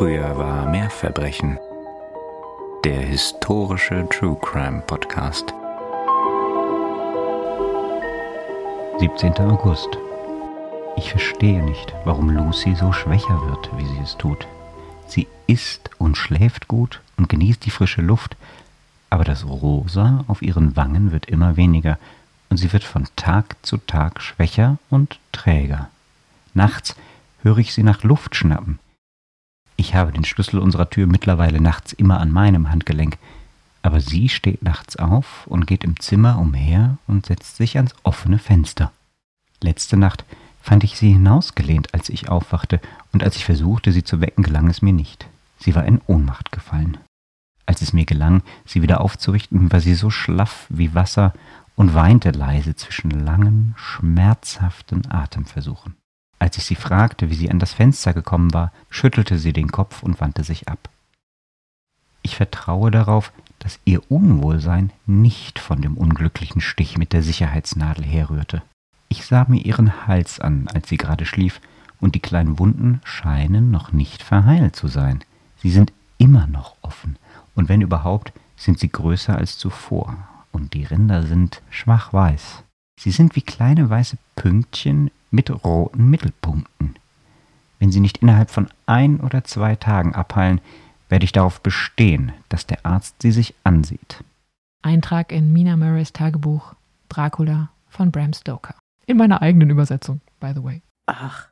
Früher war mehr Verbrechen. Der historische True Crime Podcast. 17. August. Ich verstehe nicht, warum Lucy so schwächer wird, wie sie es tut. Sie isst und schläft gut und genießt die frische Luft, aber das Rosa auf ihren Wangen wird immer weniger und sie wird von Tag zu Tag schwächer und träger. Nachts höre ich sie nach Luft schnappen. Ich habe den Schlüssel unserer Tür mittlerweile nachts immer an meinem Handgelenk, aber sie steht nachts auf und geht im Zimmer umher und setzt sich ans offene Fenster. Letzte Nacht fand ich sie hinausgelehnt, als ich aufwachte, und als ich versuchte, sie zu wecken, gelang es mir nicht. Sie war in Ohnmacht gefallen. Als es mir gelang, sie wieder aufzurichten, war sie so schlaff wie Wasser und weinte leise zwischen langen, schmerzhaften Atemversuchen. Als ich sie fragte, wie sie an das Fenster gekommen war, schüttelte sie den Kopf und wandte sich ab. Ich vertraue darauf, dass ihr Unwohlsein nicht von dem unglücklichen Stich mit der Sicherheitsnadel herrührte. Ich sah mir ihren Hals an, als sie gerade schlief, und die kleinen Wunden scheinen noch nicht verheilt zu sein. Sie sind immer noch offen, und wenn überhaupt, sind sie größer als zuvor, und die Ränder sind schwach weiß. Sie sind wie kleine weiße Pünktchen mit roten Mittelpunkten. Wenn sie nicht innerhalb von ein oder zwei Tagen abheilen, werde ich darauf bestehen, dass der Arzt sie sich ansieht. Eintrag in Mina Murrays Tagebuch Dracula von Bram Stoker. In meiner eigenen Übersetzung, by the way. Ach,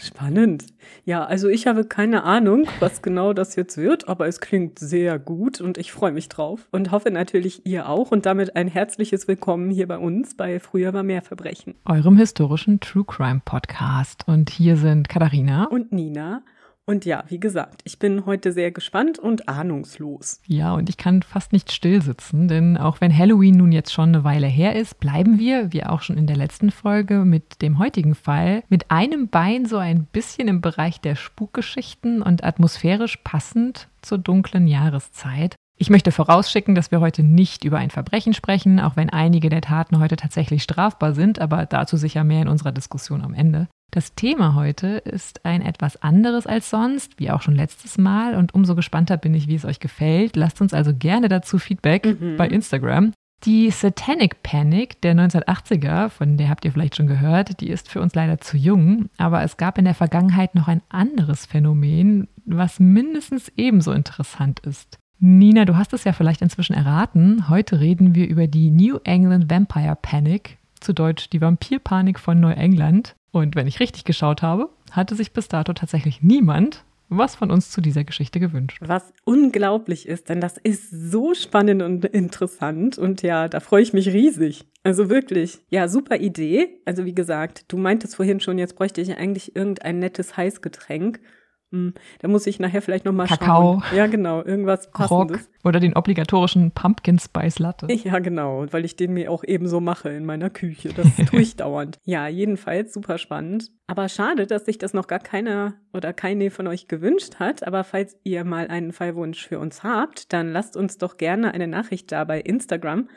Spannend. Ja, also ich habe keine Ahnung, was genau das jetzt wird, aber es klingt sehr gut und ich freue mich drauf und hoffe natürlich ihr auch und damit ein herzliches Willkommen hier bei uns bei Früher war mehr Verbrechen. Eurem historischen True Crime Podcast. Und hier sind Katharina und Nina und ja, wie gesagt, ich bin heute sehr gespannt und ahnungslos. Ja, und ich kann fast nicht still sitzen, denn auch wenn Halloween nun jetzt schon eine Weile her ist, bleiben wir, wie auch schon in der letzten Folge mit dem heutigen Fall, mit einem Bein so ein bisschen im Bereich der Spukgeschichten und atmosphärisch passend zur dunklen Jahreszeit. Ich möchte vorausschicken, dass wir heute nicht über ein Verbrechen sprechen, auch wenn einige der Taten heute tatsächlich strafbar sind, aber dazu sicher mehr in unserer Diskussion am Ende. Das Thema heute ist ein etwas anderes als sonst, wie auch schon letztes Mal. Und umso gespannter bin ich, wie es euch gefällt. Lasst uns also gerne dazu Feedback mhm. bei Instagram. Die Satanic Panic der 1980er, von der habt ihr vielleicht schon gehört, die ist für uns leider zu jung. Aber es gab in der Vergangenheit noch ein anderes Phänomen, was mindestens ebenso interessant ist. Nina, du hast es ja vielleicht inzwischen erraten. Heute reden wir über die New England Vampire Panic, zu Deutsch die Vampirpanik von Neuengland. Und wenn ich richtig geschaut habe, hatte sich bis dato tatsächlich niemand was von uns zu dieser Geschichte gewünscht. Was unglaublich ist, denn das ist so spannend und interessant und ja, da freue ich mich riesig. Also wirklich, ja, super Idee. Also wie gesagt, du meintest vorhin schon, jetzt bräuchte ich eigentlich irgendein nettes Heißgetränk. Hm, da muss ich nachher vielleicht nochmal schauen. Kakao. Ja, genau, irgendwas passendes. Rock oder den obligatorischen Pumpkin Spice Latte. Ja, genau, weil ich den mir auch ebenso mache in meiner Küche. Das tue ich dauernd. Ja, jedenfalls super spannend. Aber schade, dass sich das noch gar keiner oder keine von euch gewünscht hat. Aber falls ihr mal einen Fallwunsch für uns habt, dann lasst uns doch gerne eine Nachricht da bei Instagram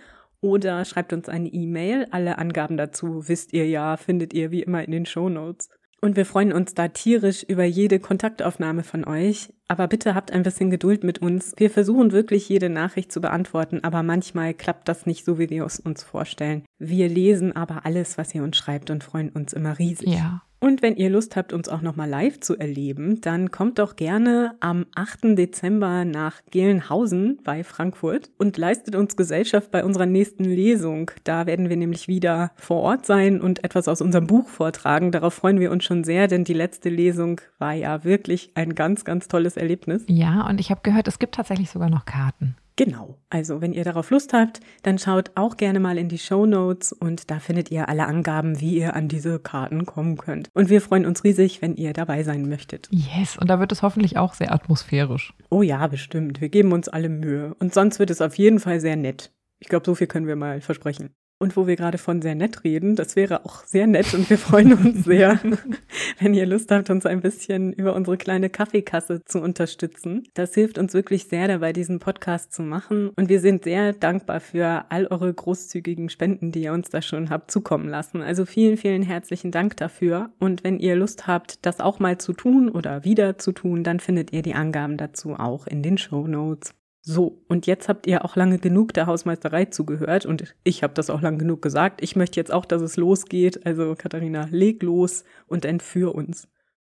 oder schreibt uns eine E-Mail. Alle Angaben dazu wisst ihr ja, findet ihr wie immer in den Show Notes. Und wir freuen uns da tierisch über jede Kontaktaufnahme von euch. Aber bitte habt ein bisschen Geduld mit uns. Wir versuchen wirklich jede Nachricht zu beantworten, aber manchmal klappt das nicht so, wie wir es uns vorstellen. Wir lesen aber alles, was ihr uns schreibt und freuen uns immer riesig. Ja. Und wenn ihr Lust habt, uns auch nochmal live zu erleben, dann kommt doch gerne am 8. Dezember nach Gelnhausen bei Frankfurt und leistet uns Gesellschaft bei unserer nächsten Lesung. Da werden wir nämlich wieder vor Ort sein und etwas aus unserem Buch vortragen. Darauf freuen wir uns schon sehr, denn die letzte Lesung war ja wirklich ein ganz, ganz tolles Erlebnis. Ja, und ich habe gehört, es gibt tatsächlich sogar noch Karten. Genau. Also, wenn ihr darauf Lust habt, dann schaut auch gerne mal in die Show Notes und da findet ihr alle Angaben, wie ihr an diese Karten kommen könnt. Und wir freuen uns riesig, wenn ihr dabei sein möchtet. Yes, und da wird es hoffentlich auch sehr atmosphärisch. Oh ja, bestimmt. Wir geben uns alle Mühe. Und sonst wird es auf jeden Fall sehr nett. Ich glaube, so viel können wir mal versprechen. Und wo wir gerade von sehr nett reden, das wäre auch sehr nett und wir freuen uns sehr, wenn ihr Lust habt, uns ein bisschen über unsere kleine Kaffeekasse zu unterstützen. Das hilft uns wirklich sehr dabei, diesen Podcast zu machen. Und wir sind sehr dankbar für all eure großzügigen Spenden, die ihr uns da schon habt zukommen lassen. Also vielen, vielen herzlichen Dank dafür. Und wenn ihr Lust habt, das auch mal zu tun oder wieder zu tun, dann findet ihr die Angaben dazu auch in den Show Notes. So, und jetzt habt ihr auch lange genug der Hausmeisterei zugehört und ich habe das auch lang genug gesagt. Ich möchte jetzt auch, dass es losgeht. Also Katharina, leg los und entführ uns.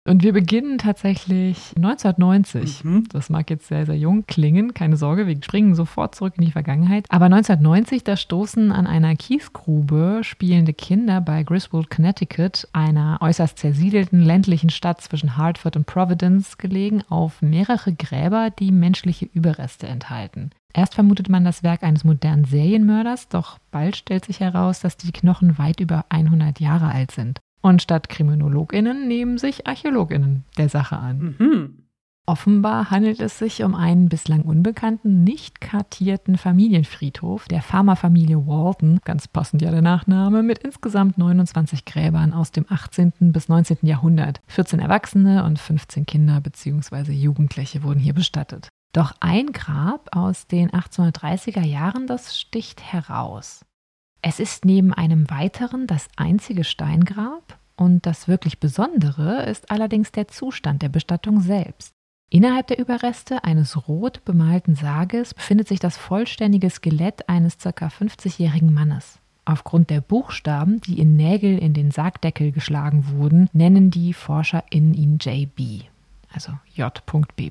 Und wir beginnen tatsächlich 1990. Mhm. Das mag jetzt sehr, sehr jung klingen. Keine Sorge, wir springen sofort zurück in die Vergangenheit. Aber 1990, da stoßen an einer Kiesgrube spielende Kinder bei Griswold, Connecticut, einer äußerst zersiedelten ländlichen Stadt zwischen Hartford und Providence gelegen, auf mehrere Gräber, die menschliche Überreste enthalten. Erst vermutet man das Werk eines modernen Serienmörders, doch bald stellt sich heraus, dass die Knochen weit über 100 Jahre alt sind. Und statt KriminologInnen nehmen sich ArchäologInnen der Sache an. Mhm. Offenbar handelt es sich um einen bislang unbekannten, nicht kartierten Familienfriedhof der Pharmafamilie Walton, ganz passend ja der Nachname, mit insgesamt 29 Gräbern aus dem 18. bis 19. Jahrhundert. 14 Erwachsene und 15 Kinder bzw. Jugendliche wurden hier bestattet. Doch ein Grab aus den 1830er Jahren, das sticht heraus. Es ist neben einem weiteren das einzige Steingrab und das wirklich Besondere ist allerdings der Zustand der Bestattung selbst. Innerhalb der Überreste eines rot bemalten Sarges befindet sich das vollständige Skelett eines ca. 50-jährigen Mannes. Aufgrund der Buchstaben, die in Nägel in den Sargdeckel geschlagen wurden, nennen die ForscherInnen ihn JB, also J.B.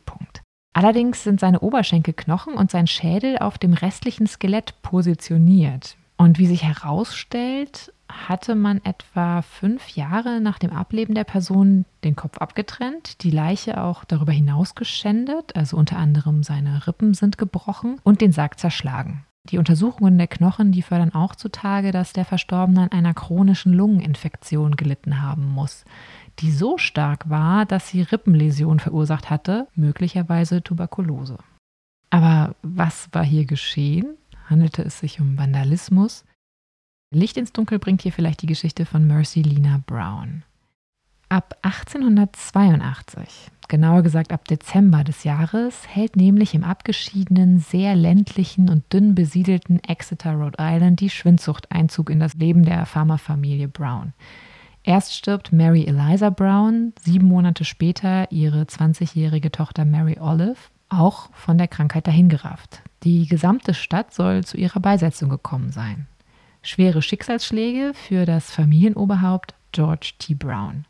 Allerdings sind seine Oberschenkelknochen und sein Schädel auf dem restlichen Skelett positioniert. Und wie sich herausstellt, hatte man etwa fünf Jahre nach dem Ableben der Person den Kopf abgetrennt, die Leiche auch darüber hinaus geschändet, also unter anderem seine Rippen sind gebrochen und den Sarg zerschlagen. Die Untersuchungen der Knochen, die fördern auch zutage, dass der Verstorbene an einer chronischen Lungeninfektion gelitten haben muss, die so stark war, dass sie Rippenläsionen verursacht hatte, möglicherweise Tuberkulose. Aber was war hier geschehen? Handelte es sich um Vandalismus. Licht ins Dunkel bringt hier vielleicht die Geschichte von Mercy Lena Brown. Ab 1882, genauer gesagt ab Dezember des Jahres, hält nämlich im abgeschiedenen, sehr ländlichen und dünn besiedelten Exeter, Rhode Island, die Schwindsucht Einzug in das Leben der Farmerfamilie Brown. Erst stirbt Mary Eliza Brown, sieben Monate später ihre 20-jährige Tochter Mary Olive, auch von der Krankheit dahingerafft. Die gesamte Stadt soll zu ihrer Beisetzung gekommen sein. Schwere Schicksalsschläge für das Familienoberhaupt George T. Brown.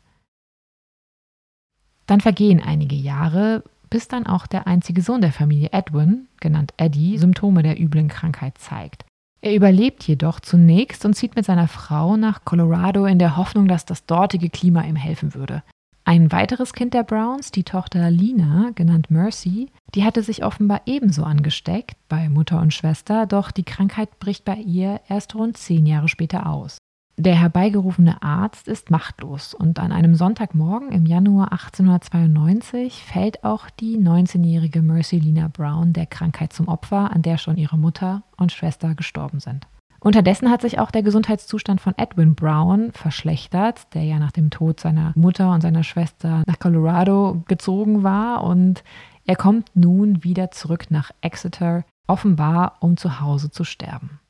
Dann vergehen einige Jahre, bis dann auch der einzige Sohn der Familie Edwin, genannt Eddie, Symptome der üblen Krankheit zeigt. Er überlebt jedoch zunächst und zieht mit seiner Frau nach Colorado in der Hoffnung, dass das dortige Klima ihm helfen würde. Ein weiteres Kind der Browns, die Tochter Lina, genannt Mercy, die hatte sich offenbar ebenso angesteckt bei Mutter und Schwester, doch die Krankheit bricht bei ihr erst rund zehn Jahre später aus. Der herbeigerufene Arzt ist machtlos und an einem Sonntagmorgen im Januar 1892 fällt auch die 19-jährige Mercy Lina Brown der Krankheit zum Opfer, an der schon ihre Mutter und Schwester gestorben sind. Unterdessen hat sich auch der Gesundheitszustand von Edwin Brown verschlechtert, der ja nach dem Tod seiner Mutter und seiner Schwester nach Colorado gezogen war und er kommt nun wieder zurück nach Exeter, offenbar um zu Hause zu sterben.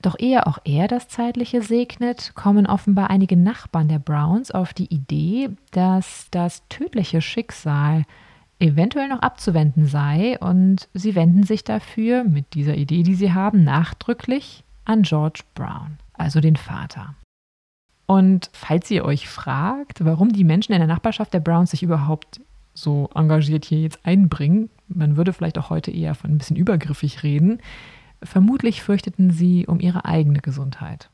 Doch ehe auch er das Zeitliche segnet, kommen offenbar einige Nachbarn der Browns auf die Idee, dass das tödliche Schicksal eventuell noch abzuwenden sei und sie wenden sich dafür mit dieser Idee, die sie haben, nachdrücklich an George Brown, also den Vater. Und falls ihr euch fragt, warum die Menschen in der Nachbarschaft der Browns sich überhaupt so engagiert hier jetzt einbringen, man würde vielleicht auch heute eher von ein bisschen übergriffig reden, vermutlich fürchteten sie um ihre eigene Gesundheit.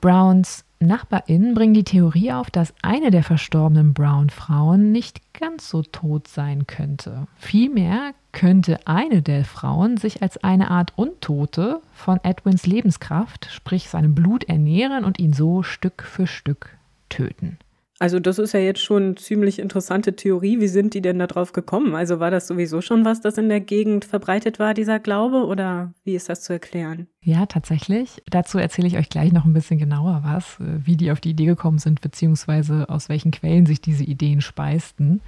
Browns NachbarInnen bringen die Theorie auf, dass eine der verstorbenen Brown-Frauen nicht ganz so tot sein könnte. Vielmehr könnte eine der Frauen sich als eine Art Untote von Edwins Lebenskraft, sprich seinem Blut, ernähren und ihn so Stück für Stück töten. Also das ist ja jetzt schon eine ziemlich interessante Theorie. Wie sind die denn da drauf gekommen? Also war das sowieso schon was, das in der Gegend verbreitet war, dieser Glaube, oder wie ist das zu erklären? Ja, tatsächlich. Dazu erzähle ich euch gleich noch ein bisschen genauer was, äh, wie die auf die Idee gekommen sind, beziehungsweise aus welchen Quellen sich diese Ideen speisten.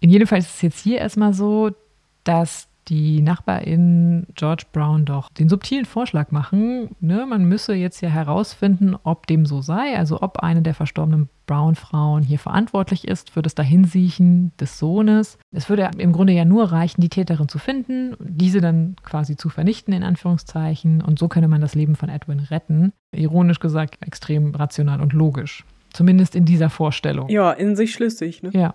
In jedem Fall ist es jetzt hier erstmal so, dass die Nachbarin George Brown doch den subtilen Vorschlag machen, ne, man müsse jetzt ja herausfinden, ob dem so sei, also ob eine der verstorbenen Brown-Frauen hier verantwortlich ist für das Dahinsiechen des Sohnes. Es würde im Grunde ja nur reichen, die Täterin zu finden, diese dann quasi zu vernichten, in Anführungszeichen, und so könne man das Leben von Edwin retten. Ironisch gesagt, extrem rational und logisch. Zumindest in dieser Vorstellung. Ja, in sich schlüssig. Ne? Ja.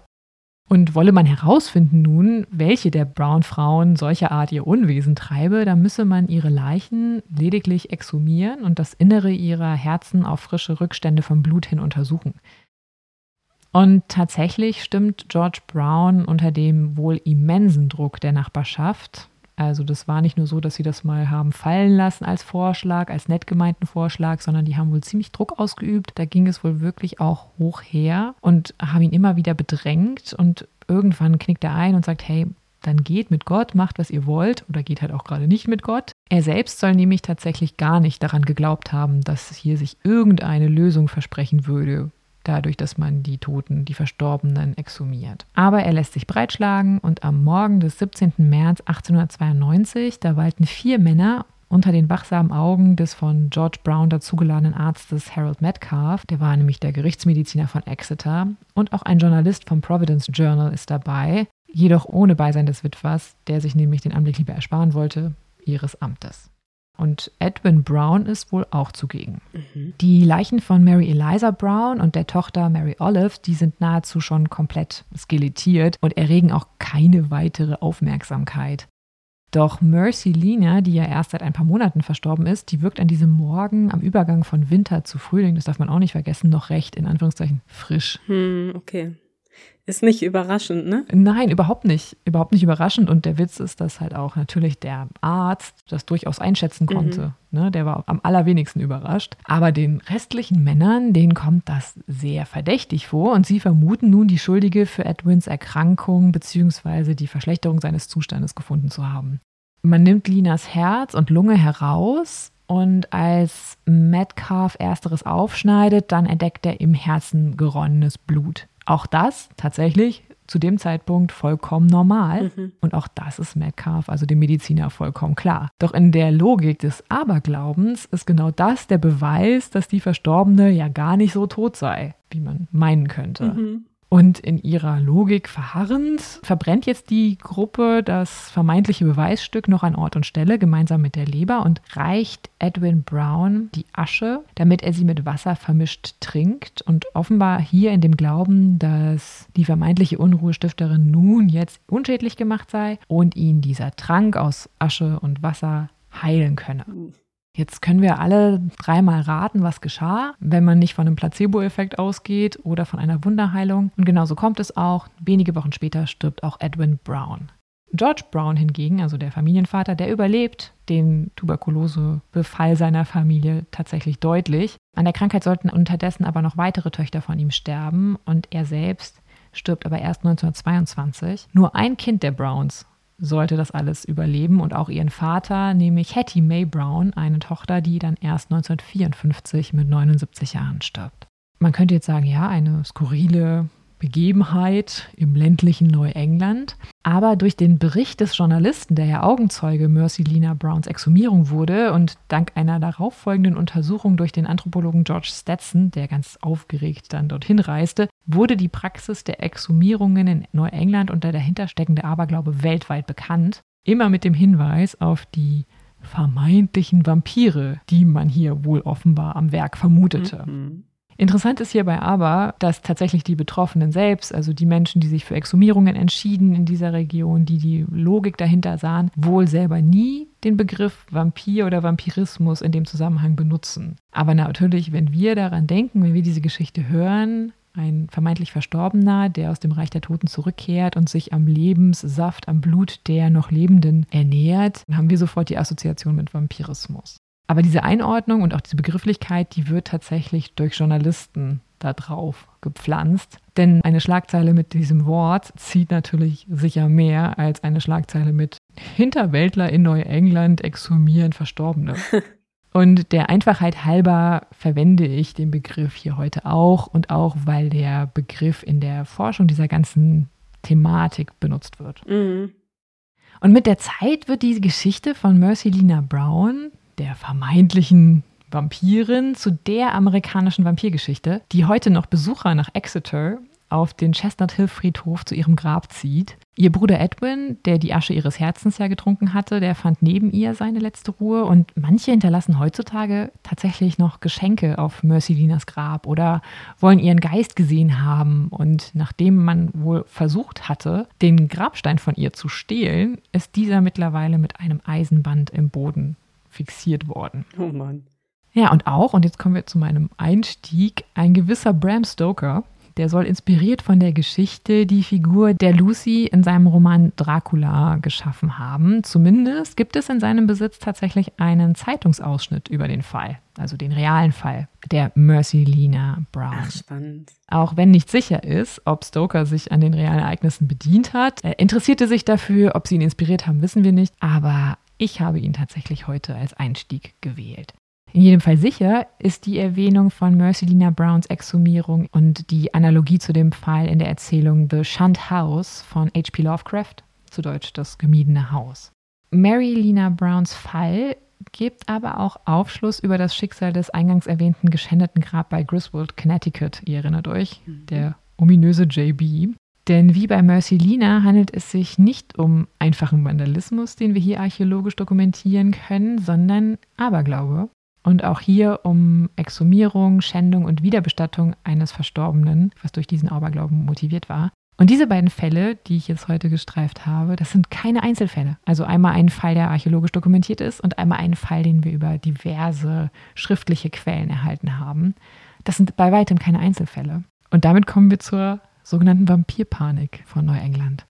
Und wolle man herausfinden nun, welche der Brown-Frauen solcher Art ihr Unwesen treibe, dann müsse man ihre Leichen lediglich exhumieren und das Innere ihrer Herzen auf frische Rückstände vom Blut hin untersuchen. Und tatsächlich stimmt George Brown unter dem wohl immensen Druck der Nachbarschaft, also das war nicht nur so, dass sie das mal haben fallen lassen als Vorschlag, als nett gemeinten Vorschlag, sondern die haben wohl ziemlich Druck ausgeübt. Da ging es wohl wirklich auch hoch her und haben ihn immer wieder bedrängt und irgendwann knickt er ein und sagt, hey, dann geht mit Gott, macht, was ihr wollt oder geht halt auch gerade nicht mit Gott. Er selbst soll nämlich tatsächlich gar nicht daran geglaubt haben, dass hier sich irgendeine Lösung versprechen würde, dadurch, dass man die Toten, die Verstorbenen exhumiert. Aber er lässt sich breitschlagen und am Morgen des 17. März 1892, da walten vier Männer unter den wachsamen Augen des von George Brown dazugeladenen Arztes Harold Metcalf, der war nämlich der Gerichtsmediziner von Exeter, und auch ein Journalist vom Providence Journal ist dabei, jedoch ohne Beisein des Witwers, der sich nämlich den Anblick lieber ersparen wollte, ihres Amtes. Und Edwin Brown ist wohl auch zugegen. Mhm. Die Leichen von Mary Eliza Brown und der Tochter Mary Olive, die sind nahezu schon komplett skelettiert und erregen auch keine weitere Aufmerksamkeit. Doch Mercy Lina, die ja erst seit ein paar Monaten verstorben ist, die wirkt an diesem Morgen am Übergang von Winter zu Frühling, das darf man auch nicht vergessen, noch recht, in Anführungszeichen, frisch. Hm, okay. Ist nicht überraschend, ne? Nein, überhaupt nicht. Überhaupt nicht überraschend. Und der Witz ist, dass halt auch natürlich der Arzt das durchaus einschätzen mhm. konnte. Mhm. Ne? Der war am allerwenigsten überrascht. Aber den restlichen Männern, denen kommt das sehr verdächtig vor. Und sie vermuten nun, die Schuldige für Edwins Erkrankung bzw. die Verschlechterung seines Zustandes gefunden zu haben. Man nimmt Linas Herz und Lunge heraus und als Metcalf ersteres aufschneidet, dann entdeckt er im Herzen geronnenes Blut. Auch das tatsächlich zu dem Zeitpunkt vollkommen normal. Mhm. Und auch das ist Metcalf, also dem Mediziner, vollkommen klar. Doch in der Logik des Aberglaubens ist genau das der Beweis, dass die Verstorbene ja gar nicht so tot sei, wie man meinen könnte. Mhm. Und in ihrer Logik verharrend verbrennt jetzt die Gruppe das vermeintliche Beweisstück noch an Ort und Stelle gemeinsam mit der Leber und reicht Edwin Brown die Asche, damit er sie mit Wasser vermischt trinkt. Und offenbar hier in dem Glauben, dass die vermeintliche Unruhestifterin nun jetzt unschädlich gemacht sei und ihn dieser Trank aus Asche und Wasser heilen könne. Jetzt können wir alle dreimal raten, was geschah, wenn man nicht von einem Placebo-Effekt ausgeht oder von einer Wunderheilung. Und genauso kommt es auch. Wenige Wochen später stirbt auch Edwin Brown. George Brown hingegen, also der Familienvater, der überlebt den Tuberkulosebefall seiner Familie tatsächlich deutlich. An der Krankheit sollten unterdessen aber noch weitere Töchter von ihm sterben und er selbst stirbt aber erst 1922. Nur ein Kind der Browns sollte das alles überleben und auch ihren Vater, nämlich Hattie May Brown, eine Tochter, die dann erst 1954 mit 79 Jahren stirbt. Man könnte jetzt sagen, ja, eine skurrile Begebenheit im ländlichen Neuengland. Aber durch den Bericht des Journalisten, der ja Augenzeuge Mercy Lina Browns Exhumierung wurde und dank einer darauffolgenden Untersuchung durch den Anthropologen George Stetson, der ganz aufgeregt dann dorthin reiste, wurde die Praxis der Exhumierungen in Neuengland und der dahinter steckende Aberglaube weltweit bekannt. Immer mit dem Hinweis auf die vermeintlichen Vampire, die man hier wohl offenbar am Werk vermutete. Mhm. Interessant ist hierbei aber, dass tatsächlich die Betroffenen selbst, also die Menschen, die sich für Exhumierungen entschieden in dieser Region, die die Logik dahinter sahen, wohl selber nie den Begriff Vampir oder Vampirismus in dem Zusammenhang benutzen. Aber natürlich, wenn wir daran denken, wenn wir diese Geschichte hören, ein vermeintlich Verstorbener, der aus dem Reich der Toten zurückkehrt und sich am Lebenssaft, am Blut der noch Lebenden ernährt, dann haben wir sofort die Assoziation mit Vampirismus. Aber diese Einordnung und auch diese Begrifflichkeit, die wird tatsächlich durch Journalisten da drauf gepflanzt. Denn eine Schlagzeile mit diesem Wort zieht natürlich sicher mehr als eine Schlagzeile mit Hinterwäldler in Neuengland exhumieren Verstorbene. Und der Einfachheit halber verwende ich den Begriff hier heute auch und auch, weil der Begriff in der Forschung dieser ganzen Thematik benutzt wird. Mhm. Und mit der Zeit wird die Geschichte von Mercy Lina Brown, der vermeintlichen Vampirin, zu der amerikanischen Vampirgeschichte, die heute noch Besucher nach Exeter auf den Chestnut Hill Friedhof zu ihrem Grab zieht. Ihr Bruder Edwin, der die Asche ihres Herzens ja getrunken hatte, der fand neben ihr seine letzte Ruhe und manche hinterlassen heutzutage tatsächlich noch Geschenke auf Mercy Linas Grab oder wollen ihren Geist gesehen haben und nachdem man wohl versucht hatte, den Grabstein von ihr zu stehlen, ist dieser mittlerweile mit einem Eisenband im Boden fixiert worden. Oh Mann. Ja, und auch, und jetzt kommen wir zu meinem Einstieg, ein gewisser Bram Stoker, der soll inspiriert von der Geschichte die Figur der Lucy in seinem Roman Dracula geschaffen haben. Zumindest gibt es in seinem Besitz tatsächlich einen Zeitungsausschnitt über den Fall, also den realen Fall der Mercy Lina Brown. Ach, spannend. Auch wenn nicht sicher ist, ob Stoker sich an den realen Ereignissen bedient hat. Er interessierte sich dafür, ob sie ihn inspiriert haben, wissen wir nicht. Aber ich habe ihn tatsächlich heute als Einstieg gewählt. In jedem Fall sicher ist die Erwähnung von Mercelina Browns Exhumierung und die Analogie zu dem Fall in der Erzählung The Shunned House von H.P. Lovecraft, zu Deutsch das gemiedene Haus. Mary Lina Browns Fall gibt aber auch Aufschluss über das Schicksal des eingangs erwähnten geschändeten Grab bei Griswold, Connecticut. Ihr erinnert euch, mhm. der ominöse JB. Denn wie bei Mercy Lina handelt es sich nicht um einfachen Vandalismus, den wir hier archäologisch dokumentieren können, sondern Aberglaube und auch hier um Exhumierung, Schändung und Wiederbestattung eines Verstorbenen, was durch diesen Aberglauben motiviert war. Und diese beiden Fälle, die ich jetzt heute gestreift habe, das sind keine Einzelfälle. Also einmal ein Fall, der archäologisch dokumentiert ist und einmal ein Fall, den wir über diverse schriftliche Quellen erhalten haben. Das sind bei weitem keine Einzelfälle. Und damit kommen wir zur sogenannten Vampirpanik von Neuengland.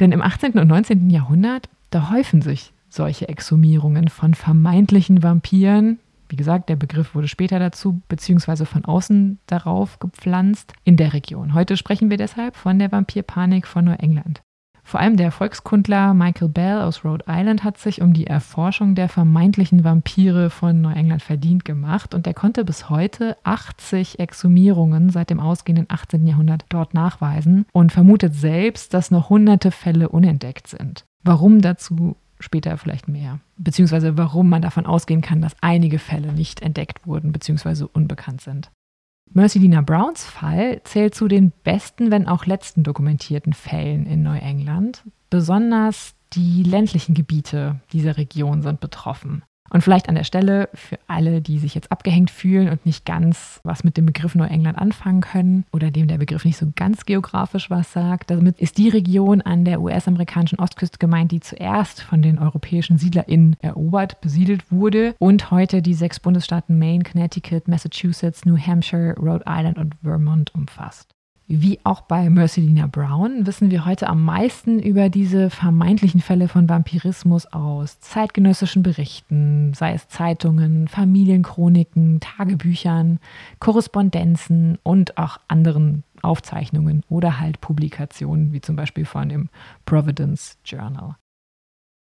Denn im 18. und 19. Jahrhundert, da häufen sich solche Exhumierungen von vermeintlichen Vampiren, wie gesagt, der Begriff wurde später dazu beziehungsweise von außen darauf gepflanzt in der Region. Heute sprechen wir deshalb von der Vampirpanik von Neuengland. Vor allem der Volkskundler Michael Bell aus Rhode Island hat sich um die Erforschung der vermeintlichen Vampire von Neuengland verdient gemacht und er konnte bis heute 80 Exhumierungen seit dem ausgehenden 18. Jahrhundert dort nachweisen und vermutet selbst, dass noch hunderte Fälle unentdeckt sind. Warum dazu später vielleicht mehr. Beziehungsweise warum man davon ausgehen kann, dass einige Fälle nicht entdeckt wurden, beziehungsweise unbekannt sind. Mercy Dina Browns Fall zählt zu den besten, wenn auch letzten dokumentierten Fällen in Neuengland. Besonders die ländlichen Gebiete dieser Region sind betroffen. Und vielleicht an der Stelle für alle, die sich jetzt abgehängt fühlen und nicht ganz was mit dem Begriff Neuengland anfangen können oder dem der Begriff nicht so ganz geografisch was sagt, damit ist die Region an der US-amerikanischen Ostküste gemeint, die zuerst von den europäischen SiedlerInnen erobert, besiedelt wurde und heute die sechs Bundesstaaten Maine, Connecticut, Massachusetts, New Hampshire, Rhode Island und Vermont umfasst. Wie auch bei Mercelina Brown wissen wir heute am meisten über diese vermeintlichen Fälle von Vampirismus aus zeitgenössischen Berichten, sei es Zeitungen, Familienchroniken, Tagebüchern, Korrespondenzen und auch anderen Aufzeichnungen oder halt Publikationen, wie zum Beispiel von dem Providence Journal.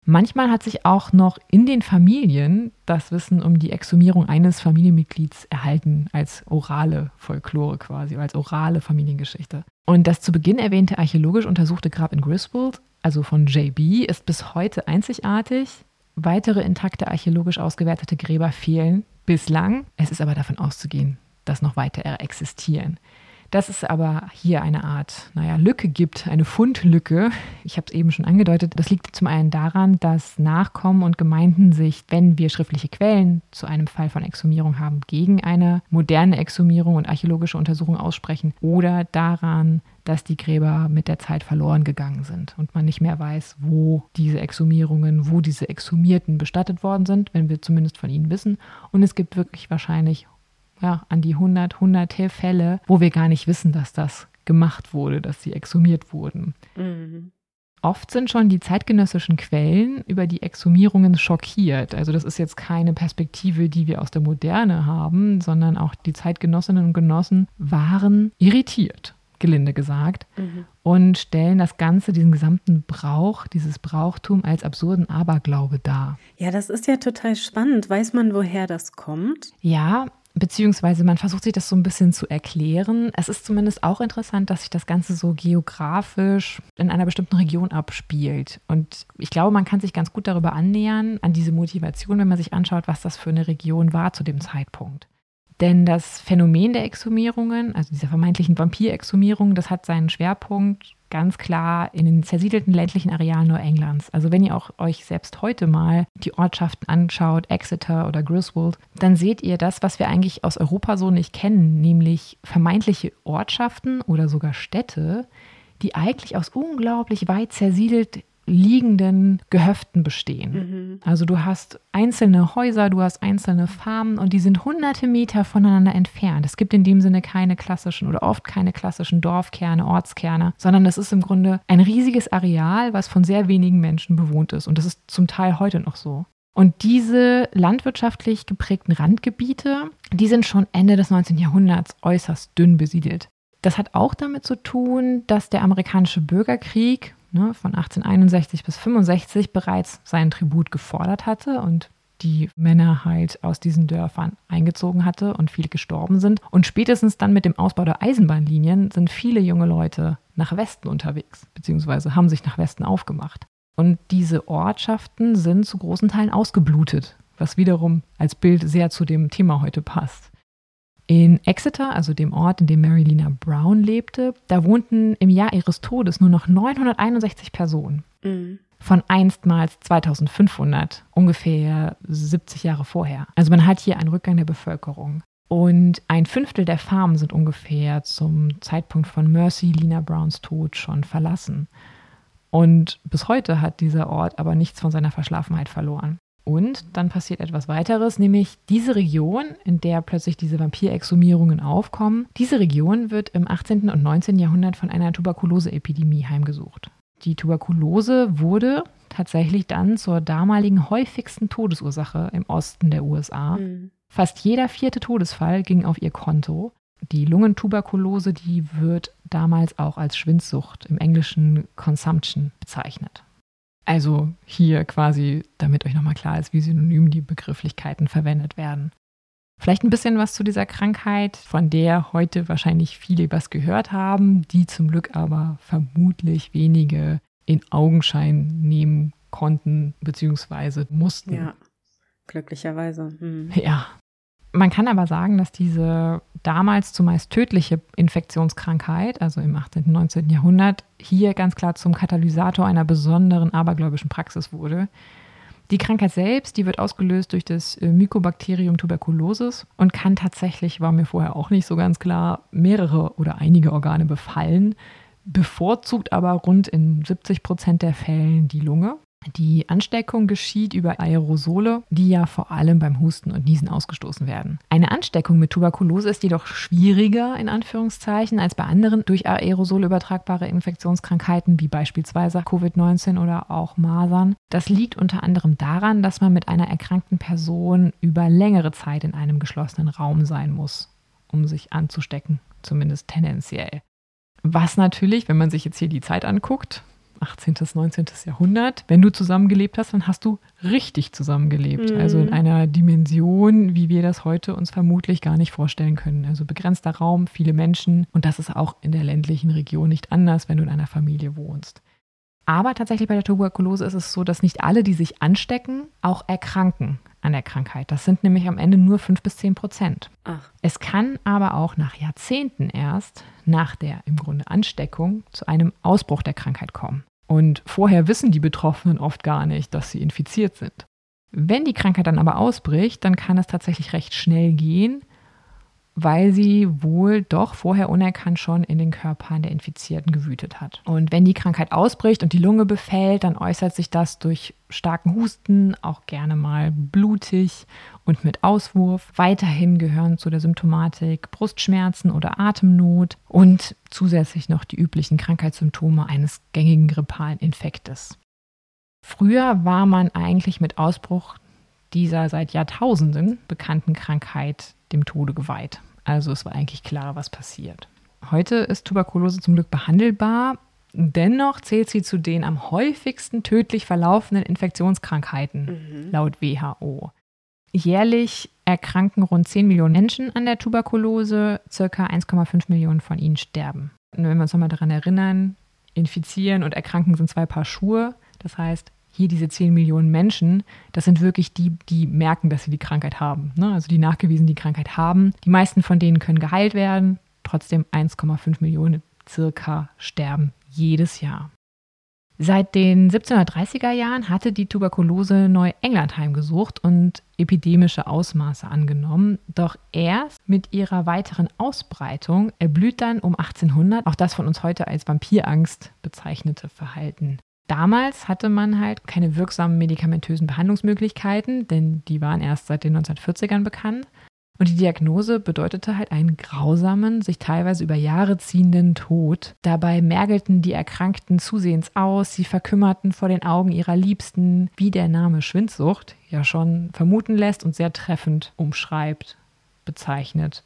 Manchmal hat sich auch noch in den Familien das Wissen um die Exhumierung eines Familienmitglieds erhalten, als orale Folklore quasi, als orale Familiengeschichte. Und das zu Beginn erwähnte archäologisch untersuchte Grab in Griswold, also von JB, ist bis heute einzigartig. Weitere intakte archäologisch ausgewertete Gräber fehlen bislang. Es ist aber davon auszugehen, dass noch weitere existieren. Dass es aber hier eine Art, naja, Lücke gibt, eine Fundlücke, ich habe es eben schon angedeutet, das liegt zum einen daran, dass Nachkommen und Gemeinden sich, wenn wir schriftliche Quellen zu einem Fall von Exhumierung haben, gegen eine moderne Exhumierung und archäologische Untersuchung aussprechen oder daran, dass die Gräber mit der Zeit verloren gegangen sind und man nicht mehr weiß, wo diese Exhumierungen, wo diese Exhumierten bestattet worden sind, wenn wir zumindest von ihnen wissen. Und es gibt wirklich wahrscheinlich ja, an die 100, 100 Fälle, wo wir gar nicht wissen, dass das gemacht wurde, dass sie exhumiert wurden. Mhm. Oft sind schon die zeitgenössischen Quellen über die Exhumierungen schockiert. Also das ist jetzt keine Perspektive, die wir aus der Moderne haben, sondern auch die Zeitgenossinnen und Genossen waren irritiert, gelinde gesagt, mhm. und stellen das Ganze, diesen gesamten Brauch, dieses Brauchtum als absurden Aberglaube dar. Ja, das ist ja total spannend. Weiß man, woher das kommt? Ja, beziehungsweise man versucht sich das so ein bisschen zu erklären. Es ist zumindest auch interessant, dass sich das Ganze so geografisch in einer bestimmten Region abspielt. Und ich glaube, man kann sich ganz gut darüber annähern, an diese Motivation, wenn man sich anschaut, was das für eine Region war zu dem Zeitpunkt. Denn das Phänomen der Exhumierungen, also dieser vermeintlichen Vampirexhumierung, das hat seinen Schwerpunkt ganz klar in den zersiedelten ländlichen Arealen Neuenglands. Also wenn ihr auch euch selbst heute mal die Ortschaften anschaut, Exeter oder Griswold, dann seht ihr das, was wir eigentlich aus Europa so nicht kennen, nämlich vermeintliche Ortschaften oder sogar Städte, die eigentlich aus unglaublich weit zersiedelt liegenden Gehöften bestehen. Mhm. Also du hast einzelne Häuser, du hast einzelne Farmen und die sind hunderte Meter voneinander entfernt. Es gibt in dem Sinne keine klassischen oder oft keine klassischen Dorfkerne, Ortskerne, sondern das ist im Grunde ein riesiges Areal, was von sehr wenigen Menschen bewohnt ist. Und das ist zum Teil heute noch so. Und diese landwirtschaftlich geprägten Randgebiete, die sind schon Ende des 19. Jahrhunderts äußerst dünn besiedelt. Das hat auch damit zu tun, dass der amerikanische Bürgerkrieg ne, von 1861 bis 65 bereits seinen Tribut gefordert hatte und die Männer halt aus diesen Dörfern eingezogen hatte und viele gestorben sind. Und spätestens dann mit dem Ausbau der Eisenbahnlinien sind viele junge Leute nach Westen unterwegs, beziehungsweise haben sich nach Westen aufgemacht. Und diese Ortschaften sind zu großen Teilen ausgeblutet, was wiederum als Bild sehr zu dem Thema heute passt. In Exeter, also dem Ort, in dem Marilina Brown lebte, da wohnten im Jahr ihres Todes nur noch 961 Personen. Mhm. Von einstmals 2500, ungefähr 70 Jahre vorher. Also man hat hier einen Rückgang der Bevölkerung. Und ein Fünftel der Farmen sind ungefähr zum Zeitpunkt von Mercy Lina Browns Tod schon verlassen. Und bis heute hat dieser Ort aber nichts von seiner Verschlafenheit verloren. Und dann passiert etwas weiteres, nämlich diese Region, in der plötzlich diese Vampirexhumierungen aufkommen, diese Region wird im 18. und 19. Jahrhundert von einer Tuberkuloseepidemie heimgesucht. Die Tuberkulose wurde tatsächlich dann zur damaligen häufigsten Todesursache im Osten der USA. Mhm. Fast jeder vierte Todesfall ging auf ihr Konto. Die Lungentuberkulose, die wird damals auch als Schwindsucht im Englischen Consumption bezeichnet. Also hier quasi, damit euch nochmal klar ist, wie synonym die Begrifflichkeiten verwendet werden. Vielleicht ein bisschen was zu dieser Krankheit, von der heute wahrscheinlich viele was gehört haben, die zum Glück aber vermutlich wenige in Augenschein nehmen konnten bzw. mussten. Ja, glücklicherweise. Hm. Ja, man kann aber sagen, dass diese damals zumeist tödliche Infektionskrankheit, also im 18. und 19. Jahrhundert, hier ganz klar zum Katalysator einer besonderen abergläubischen Praxis wurde. Die Krankheit selbst, die wird ausgelöst durch das äh, Mycobacterium tuberculosis und kann tatsächlich, war mir vorher auch nicht so ganz klar, mehrere oder einige Organe befallen, bevorzugt aber rund in 70 Prozent der Fällen die Lunge. Die Ansteckung geschieht über Aerosole, die ja vor allem beim Husten und Niesen ausgestoßen werden. Eine Ansteckung mit Tuberkulose ist jedoch schwieriger in Anführungszeichen als bei anderen durch Aerosole übertragbare Infektionskrankheiten wie beispielsweise Covid-19 oder auch Masern. Das liegt unter anderem daran, dass man mit einer erkrankten Person über längere Zeit in einem geschlossenen Raum sein muss, um sich anzustecken, zumindest tendenziell. Was natürlich, wenn man sich jetzt hier die Zeit anguckt, 18., 19. Jahrhundert. Wenn du zusammengelebt hast, dann hast du richtig zusammengelebt. Mhm. Also in einer Dimension, wie wir das heute uns vermutlich gar nicht vorstellen können. Also begrenzter Raum, viele Menschen. Und das ist auch in der ländlichen Region nicht anders, wenn du in einer Familie wohnst. Aber tatsächlich bei der Tuberkulose ist es so, dass nicht alle, die sich anstecken, auch erkranken an der Krankheit. Das sind nämlich am Ende nur 5 bis 10 Prozent. Ach. Es kann aber auch nach Jahrzehnten erst nach der im Grunde Ansteckung zu einem Ausbruch der Krankheit kommen. Und vorher wissen die Betroffenen oft gar nicht, dass sie infiziert sind. Wenn die Krankheit dann aber ausbricht, dann kann es tatsächlich recht schnell gehen weil sie wohl doch vorher unerkannt schon in den Körpern der Infizierten gewütet hat. Und wenn die Krankheit ausbricht und die Lunge befällt, dann äußert sich das durch starken Husten, auch gerne mal blutig und mit Auswurf. Weiterhin gehören zu der Symptomatik Brustschmerzen oder Atemnot und zusätzlich noch die üblichen Krankheitssymptome eines gängigen grippalen Infektes. Früher war man eigentlich mit Ausbruch dieser seit Jahrtausenden bekannten Krankheit dem Tode geweiht. Also es war eigentlich klar, was passiert. Heute ist Tuberkulose zum Glück behandelbar. Dennoch zählt sie zu den am häufigsten tödlich verlaufenden Infektionskrankheiten mhm. laut WHO. Jährlich erkranken rund 10 Millionen Menschen an der Tuberkulose, circa 1,5 Millionen von ihnen sterben. Und wenn wir uns nochmal daran erinnern, infizieren und erkranken sind zwei Paar Schuhe. Das heißt, hier diese 10 Millionen Menschen, das sind wirklich die, die merken, dass sie die Krankheit haben. Ne? Also die nachgewiesen die Krankheit haben. Die meisten von denen können geheilt werden. Trotzdem 1,5 Millionen circa sterben jedes Jahr. Seit den 1730er Jahren hatte die Tuberkulose Neuengland heimgesucht und epidemische Ausmaße angenommen. Doch erst mit ihrer weiteren Ausbreitung erblüht dann um 1800 auch das von uns heute als Vampirangst bezeichnete Verhalten. Damals hatte man halt keine wirksamen medikamentösen Behandlungsmöglichkeiten, denn die waren erst seit den 1940ern bekannt. Und die Diagnose bedeutete halt einen grausamen, sich teilweise über Jahre ziehenden Tod. Dabei mergelten die Erkrankten zusehends aus, sie verkümmerten vor den Augen ihrer Liebsten, wie der Name Schwindsucht ja schon vermuten lässt und sehr treffend umschreibt, bezeichnet,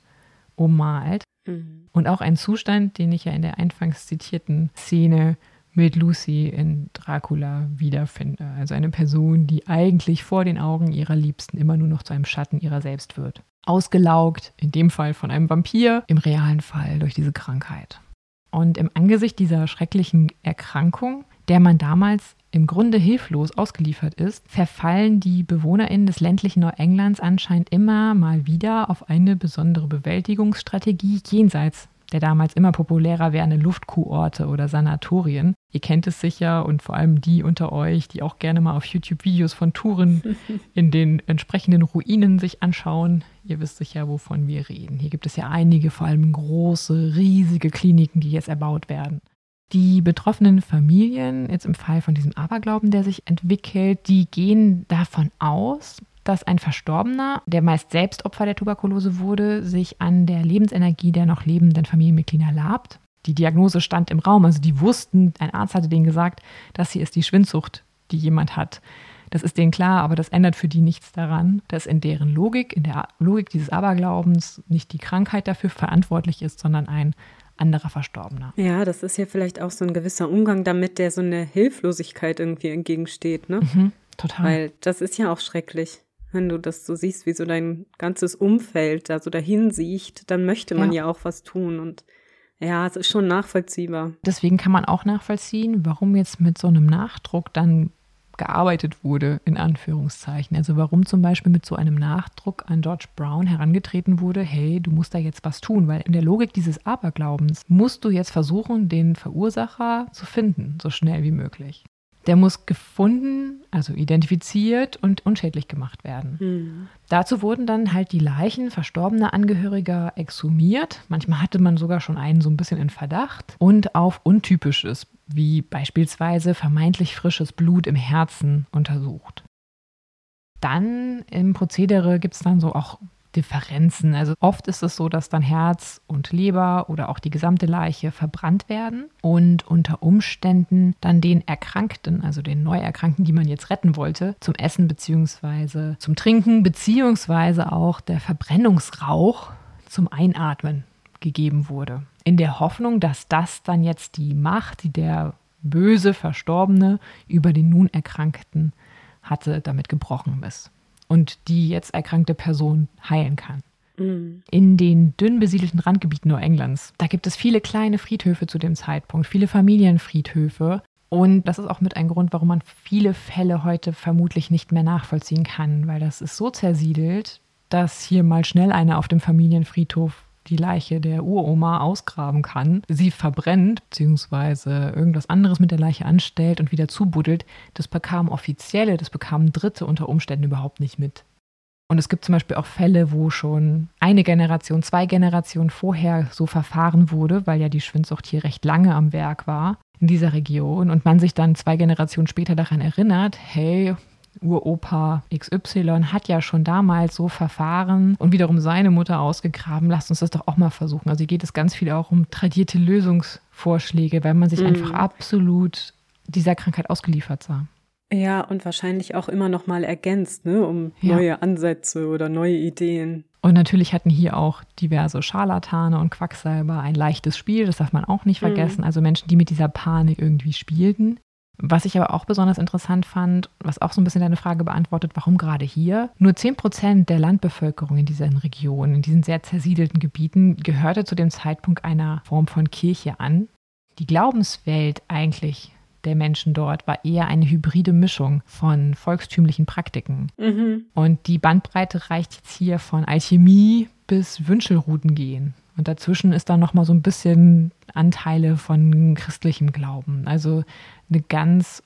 ummalt. Mhm. Und auch ein Zustand, den ich ja in der anfangs zitierten Szene mit Lucy in Dracula wiederfinde. Also eine Person, die eigentlich vor den Augen ihrer Liebsten immer nur noch zu einem Schatten ihrer selbst wird. Ausgelaugt, in dem Fall von einem Vampir, im realen Fall durch diese Krankheit. Und im Angesicht dieser schrecklichen Erkrankung, der man damals im Grunde hilflos ausgeliefert ist, verfallen die BewohnerInnen des ländlichen Neuenglands anscheinend immer mal wieder auf eine besondere Bewältigungsstrategie jenseits der damals immer populärer werdenden Luftkuhorte oder Sanatorien. Ihr kennt es sicher und vor allem die unter euch, die auch gerne mal auf YouTube Videos von Touren in den entsprechenden Ruinen sich anschauen. Ihr wisst sicher, wovon wir reden. Hier gibt es ja einige, vor allem große, riesige Kliniken, die jetzt erbaut werden. Die betroffenen Familien, jetzt im Fall von diesem Aberglauben, der sich entwickelt, die gehen davon aus, dass ein Verstorbener, der meist selbst Opfer der Tuberkulose wurde, sich an der Lebensenergie der noch lebenden Familienmitglieder labt. Die Diagnose stand im Raum, also die wussten, ein Arzt hatte denen gesagt, das hier ist die Schwindsucht, die jemand hat. Das ist denen klar, aber das ändert für die nichts daran, dass in deren Logik, in der Logik dieses Aberglaubens nicht die Krankheit dafür verantwortlich ist, sondern ein anderer Verstorbener. Ja, das ist ja vielleicht auch so ein gewisser Umgang damit, der so eine Hilflosigkeit irgendwie entgegensteht, ne? Mhm, total. Weil das ist ja auch schrecklich wenn du das so siehst, wie so dein ganzes Umfeld da so dahin sieht, dann möchte man ja. ja auch was tun und ja, es ist schon nachvollziehbar. Deswegen kann man auch nachvollziehen, warum jetzt mit so einem Nachdruck dann gearbeitet wurde, in Anführungszeichen. Also warum zum Beispiel mit so einem Nachdruck an George Brown herangetreten wurde, hey, du musst da jetzt was tun, weil in der Logik dieses Aberglaubens musst du jetzt versuchen, den Verursacher zu finden, so schnell wie möglich. Der muss gefunden, also identifiziert und unschädlich gemacht werden. Mhm. Dazu wurden dann halt die Leichen verstorbener Angehöriger exhumiert. Manchmal hatte man sogar schon einen so ein bisschen in Verdacht und auf Untypisches, wie beispielsweise vermeintlich frisches Blut im Herzen untersucht. Dann im Prozedere gibt es dann so auch Differenzen. Also oft ist es so, dass dann Herz und Leber oder auch die gesamte Leiche verbrannt werden und unter Umständen dann den Erkrankten, also den Neuerkrankten, die man jetzt retten wollte, zum Essen bzw. zum Trinken bzw. auch der Verbrennungsrauch zum Einatmen gegeben wurde. In der Hoffnung, dass das dann jetzt die Macht, die der böse Verstorbene über den nun Erkrankten hatte, damit gebrochen ist und die jetzt erkrankte Person heilen kann. Mhm. In den dünn besiedelten Randgebieten Neuenglands, da gibt es viele kleine Friedhöfe zu dem Zeitpunkt, viele Familienfriedhöfe. Und das ist auch mit ein Grund, warum man viele Fälle heute vermutlich nicht mehr nachvollziehen kann, weil das ist so zersiedelt, dass hier mal schnell einer auf dem Familienfriedhof die Leiche der Uroma ausgraben kann, sie verbrennt, beziehungsweise irgendwas anderes mit der Leiche anstellt und wieder zubuddelt, das bekamen Offizielle, das bekamen Dritte unter Umständen überhaupt nicht mit. Und es gibt zum Beispiel auch Fälle, wo schon eine Generation, zwei Generationen vorher so verfahren wurde, weil ja die Schwindsucht hier recht lange am Werk war in dieser Region und man sich dann zwei Generationen später daran erinnert, hey, Uropa XY hat ja schon damals so verfahren und wiederum seine Mutter ausgegraben. Lasst uns das doch auch mal versuchen. Also hier geht es ganz viel auch um tradierte Lösungsvorschläge, weil man sich mhm. einfach absolut dieser Krankheit ausgeliefert sah. Ja, und wahrscheinlich auch immer noch mal ergänzt, ne, um ja. neue Ansätze oder neue Ideen. Und natürlich hatten hier auch diverse Scharlatane und Quacksalber ein leichtes Spiel, das darf man auch nicht mhm. vergessen. Mhm. Also Menschen, die mit dieser Panik irgendwie spielten. Was ich aber auch besonders interessant fand, was auch so ein bisschen deine Frage beantwortet, warum gerade hier? Nur 10 Prozent der Landbevölkerung in diesen Regionen, in diesen sehr zersiedelten Gebieten, gehörte zu dem Zeitpunkt einer Form von Kirche an. Die Glaubenswelt eigentlich der Menschen dort war eher eine hybride Mischung von volkstümlichen Praktiken. Mhm. Und die Bandbreite reicht jetzt hier von Alchemie bis Wünschelruten gehen. Und dazwischen ist dann nochmal so ein bisschen Anteile von christlichem Glauben. Also eine ganz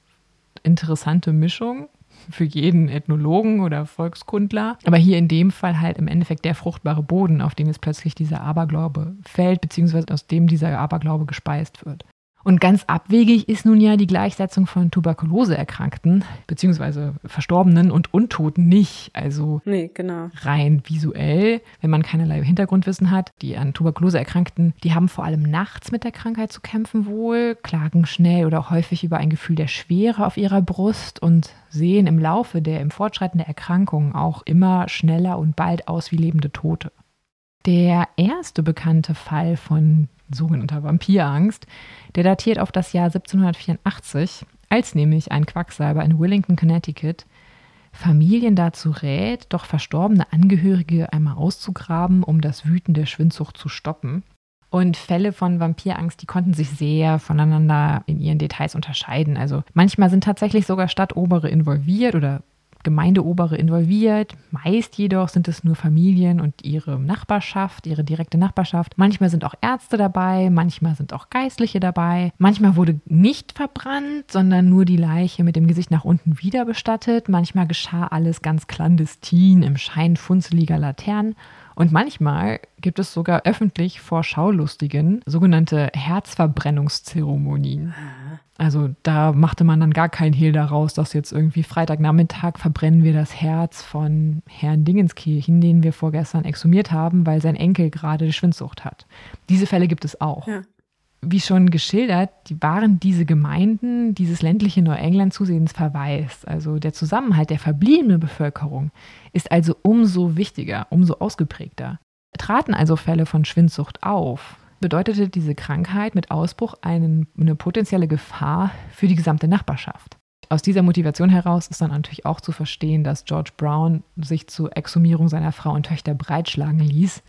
interessante Mischung für jeden Ethnologen oder Volkskundler. Aber hier in dem Fall halt im Endeffekt der fruchtbare Boden, auf dem jetzt plötzlich dieser Aberglaube fällt, beziehungsweise aus dem dieser Aberglaube gespeist wird. Und ganz abwegig ist nun ja die Gleichsetzung von Tuberkuloseerkrankten beziehungsweise Verstorbenen und Untoten nicht. Also nee, genau. rein visuell, wenn man keinerlei Hintergrundwissen hat. Die an Tuberkulose Erkrankten, die haben vor allem nachts mit der Krankheit zu kämpfen wohl, klagen schnell oder häufig über ein Gefühl der Schwere auf ihrer Brust und sehen im Laufe der im Fortschreiten der Erkrankung auch immer schneller und bald aus wie lebende Tote. Der erste bekannte Fall von sogenannter Vampirangst, der datiert auf das Jahr 1784, als nämlich ein Quacksalber in Willington, Connecticut, Familien dazu rät, doch verstorbene Angehörige einmal auszugraben, um das Wüten der Schwindsucht zu stoppen. Und Fälle von Vampirangst, die konnten sich sehr voneinander in ihren Details unterscheiden. Also manchmal sind tatsächlich sogar Stadtobere involviert oder Gemeindeobere involviert. Meist jedoch sind es nur Familien und ihre Nachbarschaft, ihre direkte Nachbarschaft. Manchmal sind auch Ärzte dabei, manchmal sind auch Geistliche dabei. Manchmal wurde nicht verbrannt, sondern nur die Leiche mit dem Gesicht nach unten wieder bestattet. Manchmal geschah alles ganz clandestin im Schein funzeliger Laternen. Und manchmal gibt es sogar öffentlich vor Schaulustigen sogenannte Herzverbrennungszeremonien. Also da machte man dann gar keinen Hehl daraus, dass jetzt irgendwie Freitagnachmittag verbrennen wir das Herz von Herrn Dingenskirchen, den wir vorgestern exhumiert haben, weil sein Enkel gerade Schwindsucht hat. Diese Fälle gibt es auch. Ja. Wie schon geschildert, die waren diese Gemeinden, dieses ländliche Neuengland zusehends verwaist. Also der Zusammenhalt der verbliebenen Bevölkerung ist also umso wichtiger, umso ausgeprägter. Traten also Fälle von Schwindsucht auf, bedeutete diese Krankheit mit Ausbruch einen, eine potenzielle Gefahr für die gesamte Nachbarschaft. Aus dieser Motivation heraus ist dann natürlich auch zu verstehen, dass George Brown sich zur Exhumierung seiner Frau und Töchter breitschlagen ließ,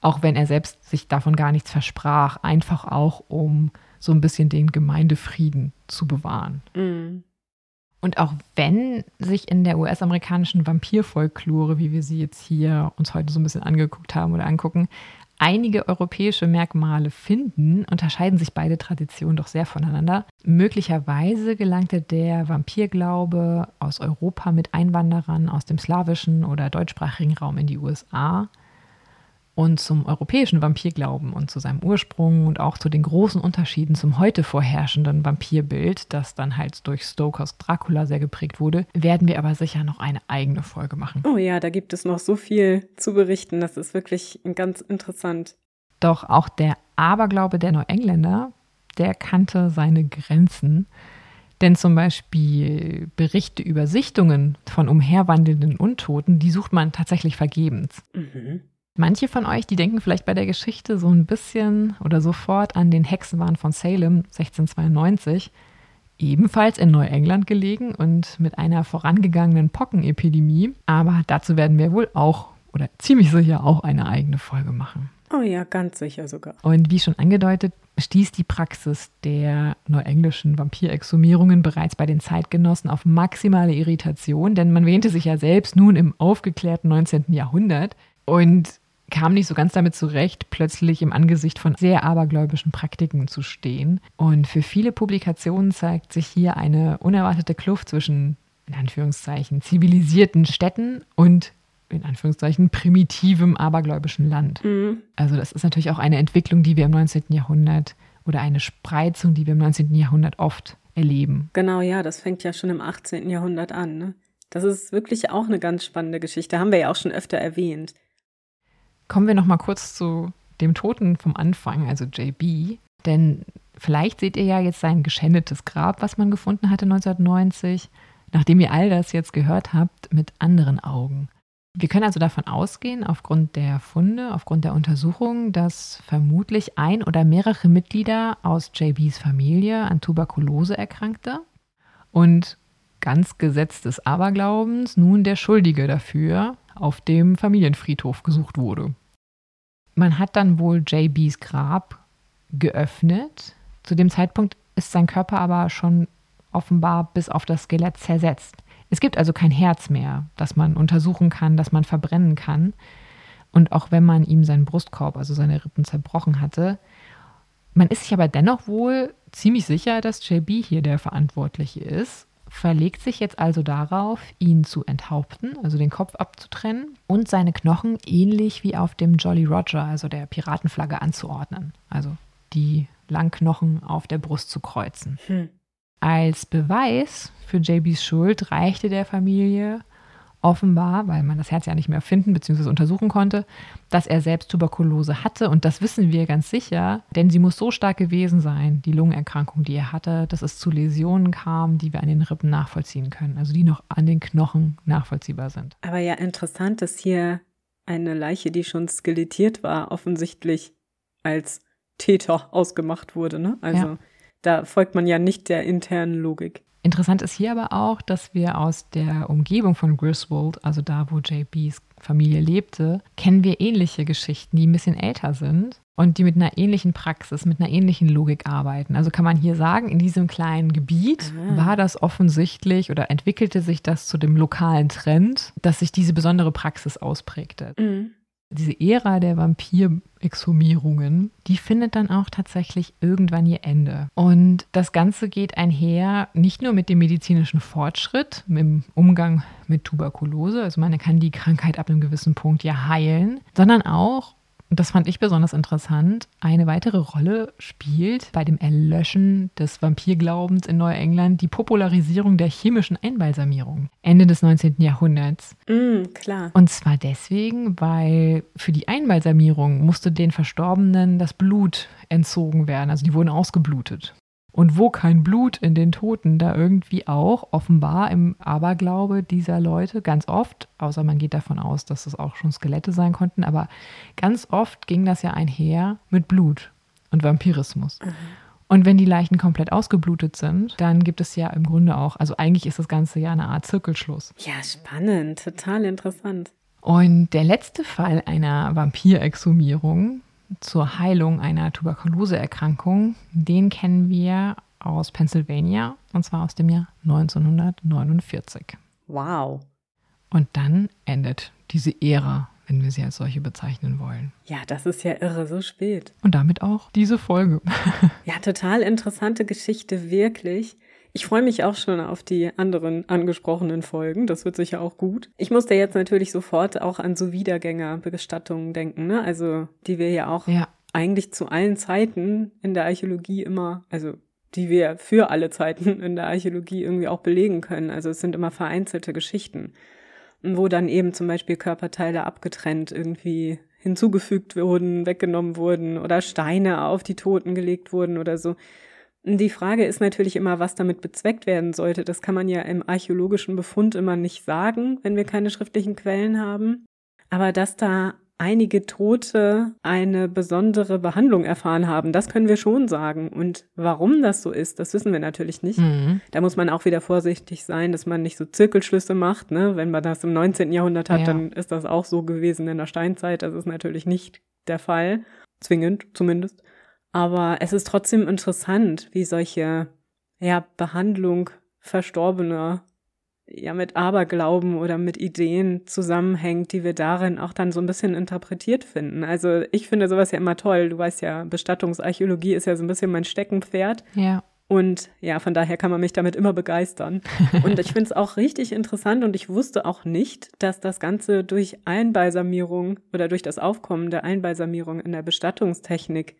auch wenn er selbst sich davon gar nichts versprach, einfach auch um so ein bisschen den Gemeindefrieden zu bewahren. Mhm. Und auch wenn sich in der US-amerikanischen Vampirfolklore, wie wir sie jetzt hier uns heute so ein bisschen angeguckt haben oder angucken, einige europäische Merkmale finden, unterscheiden sich beide Traditionen doch sehr voneinander. Möglicherweise gelangte der Vampirglaube aus Europa mit Einwanderern aus dem slawischen oder deutschsprachigen Raum in die USA und zum europäischen Vampirglauben und zu seinem Ursprung und auch zu den großen Unterschieden zum heute vorherrschenden Vampirbild, das dann halt durch Stokers Dracula sehr geprägt wurde, werden wir aber sicher noch eine eigene Folge machen. Oh ja, da gibt es noch so viel zu berichten. Das ist wirklich ganz interessant. Doch auch der Aberglaube der Neuengländer, der kannte seine Grenzen. Denn zum Beispiel Berichte über Sichtungen von umherwandelnden Untoten, die sucht man tatsächlich vergebens. Mhm. Manche von euch, die denken vielleicht bei der Geschichte so ein bisschen oder sofort an den Hexenwahn von Salem 1692, ebenfalls in Neuengland gelegen und mit einer vorangegangenen Pockenepidemie. Aber dazu werden wir wohl auch oder ziemlich sicher auch eine eigene Folge machen. Oh ja, ganz sicher sogar. Und wie schon angedeutet, stieß die Praxis der neuenglischen Vampirexhumierungen bereits bei den Zeitgenossen auf maximale Irritation, denn man wähnte sich ja selbst nun im aufgeklärten 19. Jahrhundert. Und kam nicht so ganz damit zurecht, plötzlich im Angesicht von sehr abergläubischen Praktiken zu stehen. Und für viele Publikationen zeigt sich hier eine unerwartete Kluft zwischen, in Anführungszeichen, zivilisierten Städten und in Anführungszeichen primitivem abergläubischen Land. Mhm. Also das ist natürlich auch eine Entwicklung, die wir im 19. Jahrhundert oder eine Spreizung, die wir im 19. Jahrhundert oft erleben. Genau, ja, das fängt ja schon im 18. Jahrhundert an. Ne? Das ist wirklich auch eine ganz spannende Geschichte, haben wir ja auch schon öfter erwähnt. Kommen wir noch mal kurz zu dem Toten vom Anfang, also JB. Denn vielleicht seht ihr ja jetzt sein geschändetes Grab, was man gefunden hatte 1990, nachdem ihr all das jetzt gehört habt, mit anderen Augen. Wir können also davon ausgehen, aufgrund der Funde, aufgrund der Untersuchungen, dass vermutlich ein oder mehrere Mitglieder aus JBs Familie an Tuberkulose erkrankte und ganz Gesetz des Aberglaubens nun der Schuldige dafür auf dem Familienfriedhof gesucht wurde. Man hat dann wohl JBs Grab geöffnet. Zu dem Zeitpunkt ist sein Körper aber schon offenbar bis auf das Skelett zersetzt. Es gibt also kein Herz mehr, das man untersuchen kann, das man verbrennen kann. Und auch wenn man ihm seinen Brustkorb, also seine Rippen zerbrochen hatte, man ist sich aber dennoch wohl ziemlich sicher, dass JB hier der Verantwortliche ist, verlegt sich jetzt also darauf, ihn zu enthaupten, also den Kopf abzutrennen und seine Knochen ähnlich wie auf dem Jolly Roger, also der Piratenflagge, anzuordnen. Also die Langknochen auf der Brust zu kreuzen. Hm. Als Beweis für JBs Schuld reichte der Familie offenbar, weil man das Herz ja nicht mehr finden bzw. untersuchen konnte, dass er selbst Tuberkulose hatte. Und das wissen wir ganz sicher, denn sie muss so stark gewesen sein, die Lungenerkrankung, die er hatte, dass es zu Läsionen kam, die wir an den Rippen nachvollziehen können, also die noch an den Knochen nachvollziehbar sind. Aber ja, interessant, dass hier eine Leiche, die schon skelettiert war, offensichtlich als Täter ausgemacht wurde. Ne? Also Ja. da folgt man ja nicht der internen Logik. Interessant ist hier aber auch, dass wir aus der Umgebung von Griswold, also da, wo JBs Familie lebte, kennen wir ähnliche Geschichten, die ein bisschen älter sind und die mit einer ähnlichen Praxis, mit einer ähnlichen Logik arbeiten. Also kann man hier sagen, in diesem kleinen Gebiet Ah. war das offensichtlich oder entwickelte sich das zu dem lokalen Trend, dass sich diese besondere Praxis ausprägte. Mhm. Diese Ära der Vampirexhumierungen, die findet dann auch tatsächlich irgendwann ihr Ende. Und das Ganze geht einher nicht nur mit dem medizinischen Fortschritt im Umgang mit Tuberkulose, also man kann die Krankheit ab einem gewissen Punkt ja heilen, sondern auch und das fand ich besonders interessant, eine weitere Rolle spielt bei dem Erlöschen des Vampirglaubens in Neuengland die Popularisierung der chemischen Einbalsamierung Ende des 19. Jahrhunderts. Mhm, klar. Und zwar deswegen, weil für die Einbalsamierung musste den Verstorbenen das Blut entzogen werden. Also die wurden ausgeblutet. Und wo kein Blut in den Toten, da irgendwie auch offenbar im Aberglaube dieser Leute ganz oft, außer man geht davon aus, dass es auch schon Skelette sein konnten, aber ganz oft ging das ja einher mit Blut und Vampirismus. Und wenn die Leichen komplett ausgeblutet sind, dann gibt es ja im Grunde auch, also eigentlich ist das Ganze ja eine Art Zirkelschluss. Ja, spannend, total interessant. Und der letzte Fall einer Vampirexhumierung zur Heilung einer Tuberkuloseerkrankung, den kennen wir aus Pennsylvania und zwar aus dem Jahr 1949. Wow. Und dann endet diese Ära, wenn wir sie als solche bezeichnen wollen. Ja, das ist ja irre, so spät. Und damit auch diese Folge. Ja, total interessante Geschichte, wirklich. Ich freue mich auch schon auf die anderen angesprochenen Folgen. Das wird sicher auch gut. Ich musste jetzt natürlich sofort auch an so Wiedergängerbestattungen denken, ne? Also, die wir ja auch ja, eigentlich zu allen Zeiten in der Archäologie immer, also die wir für alle Zeiten in der Archäologie irgendwie auch belegen können. Also es sind immer vereinzelte Geschichten, wo dann eben zum Beispiel Körperteile abgetrennt irgendwie hinzugefügt wurden, weggenommen wurden oder Steine auf die Toten gelegt wurden oder so. Die Frage ist natürlich immer, was damit bezweckt werden sollte. Das kann man ja im archäologischen Befund immer nicht sagen, wenn wir keine schriftlichen Quellen haben. Aber dass da einige Tote eine besondere Behandlung erfahren haben, das können wir schon sagen. Und warum das so ist, das wissen wir natürlich nicht. mhm. Da muss man auch wieder vorsichtig sein, dass man nicht so Zirkelschlüsse macht. Ne? Wenn man das im 19. Jahrhundert hat, Ja. dann ist das auch so gewesen in der Steinzeit. Das ist natürlich nicht der Fall. Zwingend zumindest. Aber es ist trotzdem interessant, wie solche ja, Behandlung Verstorbener ja mit Aberglauben oder mit Ideen zusammenhängt, die wir darin auch dann so ein bisschen interpretiert finden. Also ich finde sowas ja immer toll. Du weißt ja, Bestattungsarchäologie ist ja so ein bisschen mein Steckenpferd. ja, Und ja, von daher kann man mich damit immer begeistern. Und ich finde es auch richtig interessant und ich wusste auch nicht, dass das Ganze durch Einbalsamierung oder durch das Aufkommen der Einbalsamierung in der Bestattungstechnik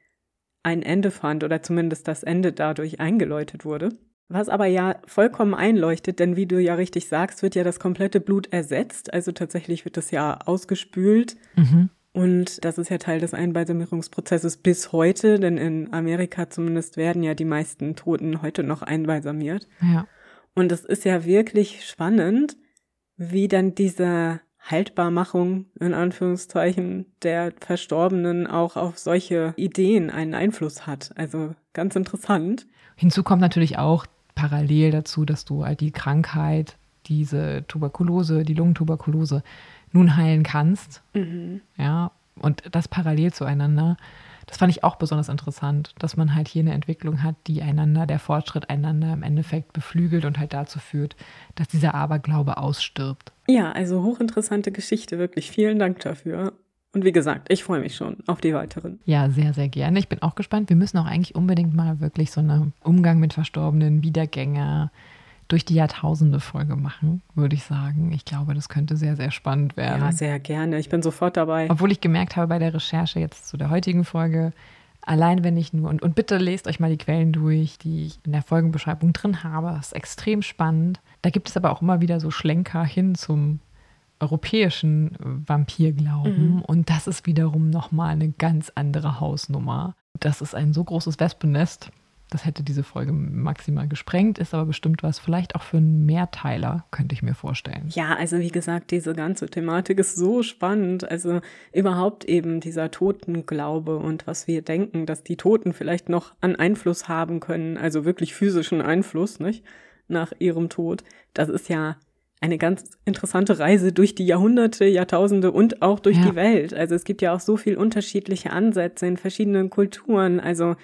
ein Ende fand oder zumindest das Ende dadurch eingeläutet wurde. Was aber ja vollkommen einleuchtet, denn wie du ja richtig sagst, wird ja das komplette Blut ersetzt. Also tatsächlich wird das ja ausgespült. Mhm. Und das ist ja Teil des Einbalsamierungsprozesses bis heute, denn in Amerika zumindest werden ja die meisten Toten heute noch einbalsamiert. Ja. Und es ist ja wirklich spannend, wie dann diese Haltbarmachung in Anführungszeichen der Verstorbenen auch auf solche Ideen einen Einfluss hat. Also ganz interessant. Hinzu kommt natürlich auch parallel dazu, dass du halt die Krankheit, diese Tuberkulose, die Lungentuberkulose, nun heilen kannst. Mhm. Ja, und das parallel zueinander. Das fand ich auch besonders interessant, dass man halt hier eine Entwicklung hat, die einander, der Fortschritt einander im Endeffekt beflügelt und halt dazu führt, dass dieser Aberglaube ausstirbt. Ja, also hochinteressante Geschichte, wirklich. Vielen Dank dafür. Und wie gesagt, ich freue mich schon auf die weiteren. Ja, sehr, sehr gerne. Ich bin auch gespannt. Wir müssen auch eigentlich unbedingt mal wirklich so einen Umgang mit Verstorbenen, Wiedergänger, durch die Jahrtausende Folge machen, würde ich sagen. Ich glaube, das könnte sehr, sehr spannend werden. Ja, sehr gerne. Ich bin sofort dabei. Obwohl ich gemerkt habe bei der Recherche jetzt zu der heutigen Folge, allein wenn ich nur, und, und bitte lest euch mal die Quellen durch, die ich in der Folgenbeschreibung drin habe. Das ist extrem spannend. Da gibt es aber auch immer wieder so Schlenker hin zum europäischen Vampirglauben. Mhm. Und das ist wiederum nochmal eine ganz andere Hausnummer. Das ist ein so großes Wespennest, das hätte diese Folge maximal gesprengt, ist aber bestimmt was, vielleicht auch für einen Mehrteiler, könnte ich mir vorstellen. Ja, also wie gesagt, diese ganze Thematik ist so spannend. Also überhaupt eben dieser Totenglaube und was wir denken, dass die Toten vielleicht noch an Einfluss haben können, also wirklich physischen Einfluss, nicht? Nach ihrem Tod. Das ist ja eine ganz interessante Reise durch die Jahrhunderte, Jahrtausende und auch durch ja. die Welt. Also es gibt ja auch so viel unterschiedliche Ansätze in verschiedenen Kulturen. Also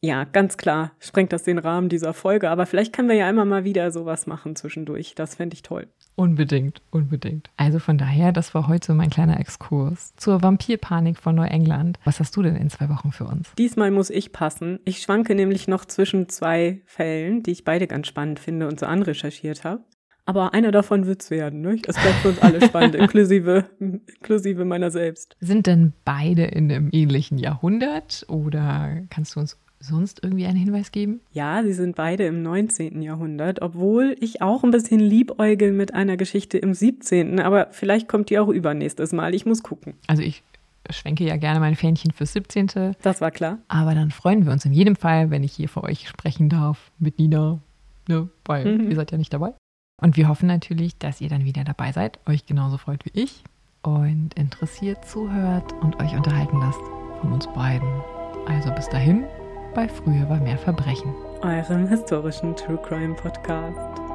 ja, ganz klar sprengt das den Rahmen dieser Folge, aber vielleicht können wir ja immer mal wieder sowas machen zwischendurch. Das fände ich toll. Unbedingt, unbedingt. Also von daher, das war heute mein kleiner Exkurs zur Vampirpanik von Neuengland. Was hast du denn in zwei Wochen für uns? Diesmal muss ich passen. Ich schwanke nämlich noch zwischen zwei Fällen, die ich beide ganz spannend finde und so anrecherchiert habe. Aber einer davon wird's werden, ne? Es bleibt für uns alle spannend, inklusive, inklusive meiner selbst. Sind denn beide in einem ähnlichen Jahrhundert oder kannst du uns sonst irgendwie einen Hinweis geben? Ja, sie sind beide im 19. Jahrhundert, obwohl ich auch ein bisschen liebäugel mit einer Geschichte im 17. Aber vielleicht kommt die auch übernächstes Mal. Ich muss gucken. Also ich schwenke ja gerne mein Fähnchen fürs 17. Das war klar. Aber dann freuen wir uns in jedem Fall, wenn ich hier für euch sprechen darf mit Nina. Ne, weil mhm. ihr seid ja nicht dabei. Und wir hoffen natürlich, dass ihr dann wieder dabei seid, euch genauso freut wie ich und interessiert zuhört und euch unterhalten lasst von uns beiden. Also bis dahin, bei Früher war mehr Verbrechen. Eurem historischen True Crime Podcast.